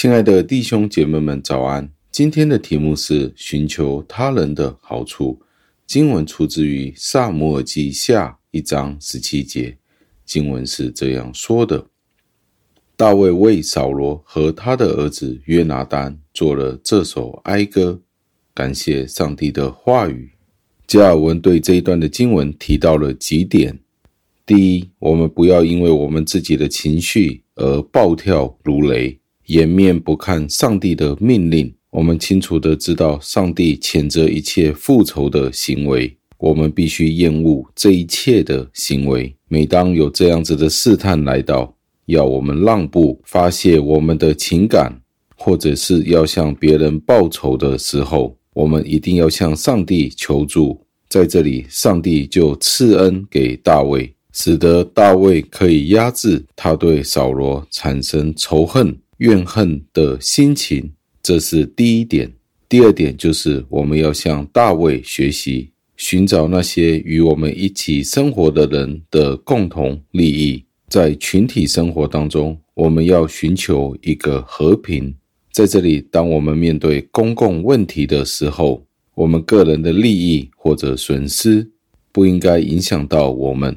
亲爱的弟兄姐妹们，早安！今天的题目是寻求他人的好处。经文出自于撒母耳记下一章十七节，经文是这样说的：大卫为扫罗和他的儿子约拿单做了这首哀歌，感谢上帝的话语。加尔文对这一段的经文提到了几点。第一，我们不要因为我们自己的情绪而暴跳如雷，掩面不看上帝的命令。我们清楚地知道，上帝谴责一切复仇的行为，我们必须厌恶这一切的行为。每当有这样子的试探来到，要我们让步、发泄我们的情感，或者是要向别人报仇的时候，我们一定要向上帝求助。在这里，上帝就赐恩给大卫。使得大卫可以压制他对扫罗产生仇恨、怨恨的心情，这是第一点。第二点就是我们要向大卫学习，寻找那些与我们一起生活的人的共同利益。在群体生活当中，我们要寻求一个和平。在这里，当我们面对公共问题的时候，我们个人的利益或者损失不应该影响到我们。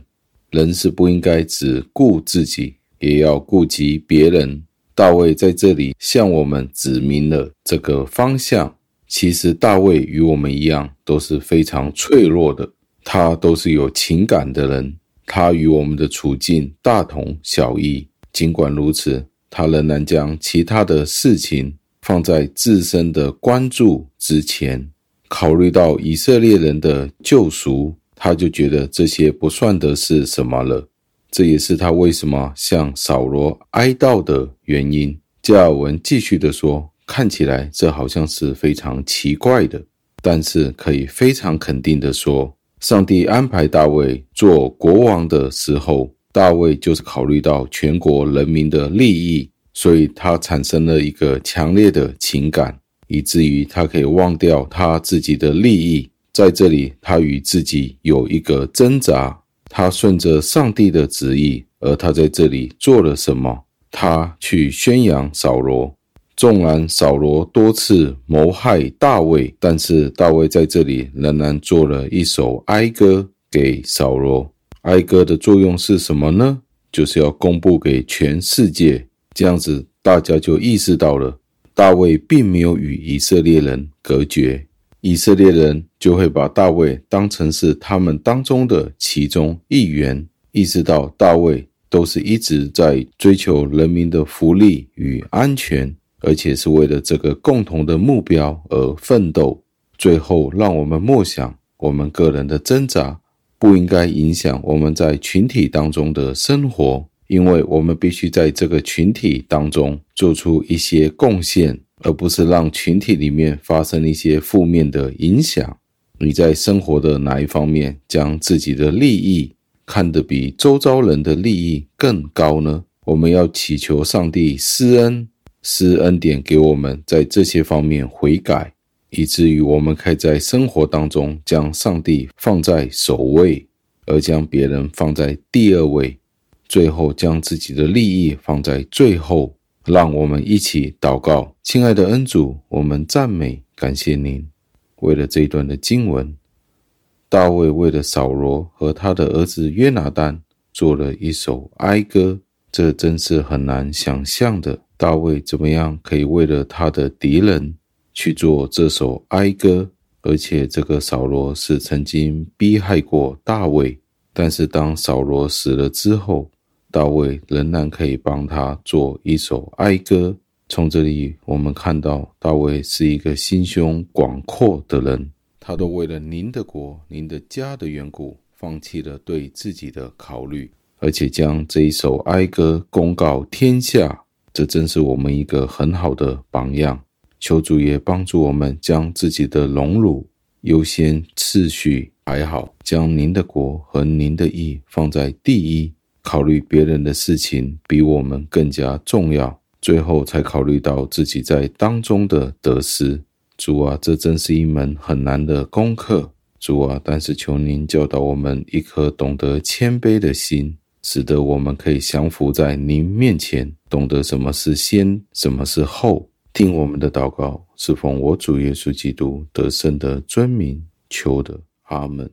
人是不应该只顾自己，也要顾及别人。大卫在这里向我们指明了这个方向。其实大卫与我们一样都是非常脆弱的，他都是有情感的人，他与我们的处境大同小异。尽管如此，他仍然将其他的事情放在自身的关注之前，考虑到以色列人的救赎。他就觉得这些不算得是什么了，这也是他为什么向扫罗哀悼的原因。加尔文继续地说：“看起来这好像是非常奇怪的，但是可以非常肯定地说，上帝安排大卫做国王的时候，大卫就是考虑到全国人民的利益，所以他产生了一个强烈的情感，以至于他可以忘掉他自己的利益。”在这里，他与自己有一个挣扎。他顺着上帝的旨意，而他在这里做了什么？他去宣扬扫罗。纵然扫罗多次谋害大卫，但是大卫在这里仍然做了一首哀歌给扫罗。哀歌的作用是什么呢？就是要公布给全世界，这样子大家就意识到了，大卫并没有与以色列人隔绝。以色列人就会把大卫当成是他们当中的其中一员，意识到大卫都是一直在追求人民的福利与安全，而且是为了这个共同的目标而奋斗。最后，让我们默想，我们个人的挣扎不应该影响我们在群体当中的生活，因为我们必须在这个群体当中做出一些贡献。而不是让群体里面发生一些负面的影响。你在生活的哪一方面将自己的利益看得比周遭人的利益更高呢？我们要祈求上帝施恩、施恩典给我们，在这些方面悔改，以至于我们可以在生活当中将上帝放在首位，而将别人放在第二位，最后将自己的利益放在最后。让我们一起祷告，亲爱的恩主，我们赞美感谢您。为了这一段的经文，大卫为了扫罗和他的儿子约拿单做了一首哀歌，这真是很难想象的。大卫怎么样可以为了他的敌人去做这首哀歌？而且这个扫罗是曾经逼害过大卫，但是当扫罗死了之后，大卫仍然可以帮他做一首哀歌。从这里我们看到，大卫是一个心胸广阔的人，他都为了您的国、您的家的缘故，放弃了对自己的考虑，而且将这一首哀歌公告天下。这真是我们一个很好的榜样。求主也帮助我们，将自己的荣辱优先次序排好，将您的国和您的义放在第一。考虑别人的事情比我们更加重要，最后才考虑到自己在当中的得失。主啊，这真是一门很难的功课。主啊，但是求您教导我们一颗懂得谦卑的心，使得我们可以降服在您面前，懂得什么是先，什么是后。听我们的祷告，是奉我主耶稣基督得胜的尊名求的，阿门。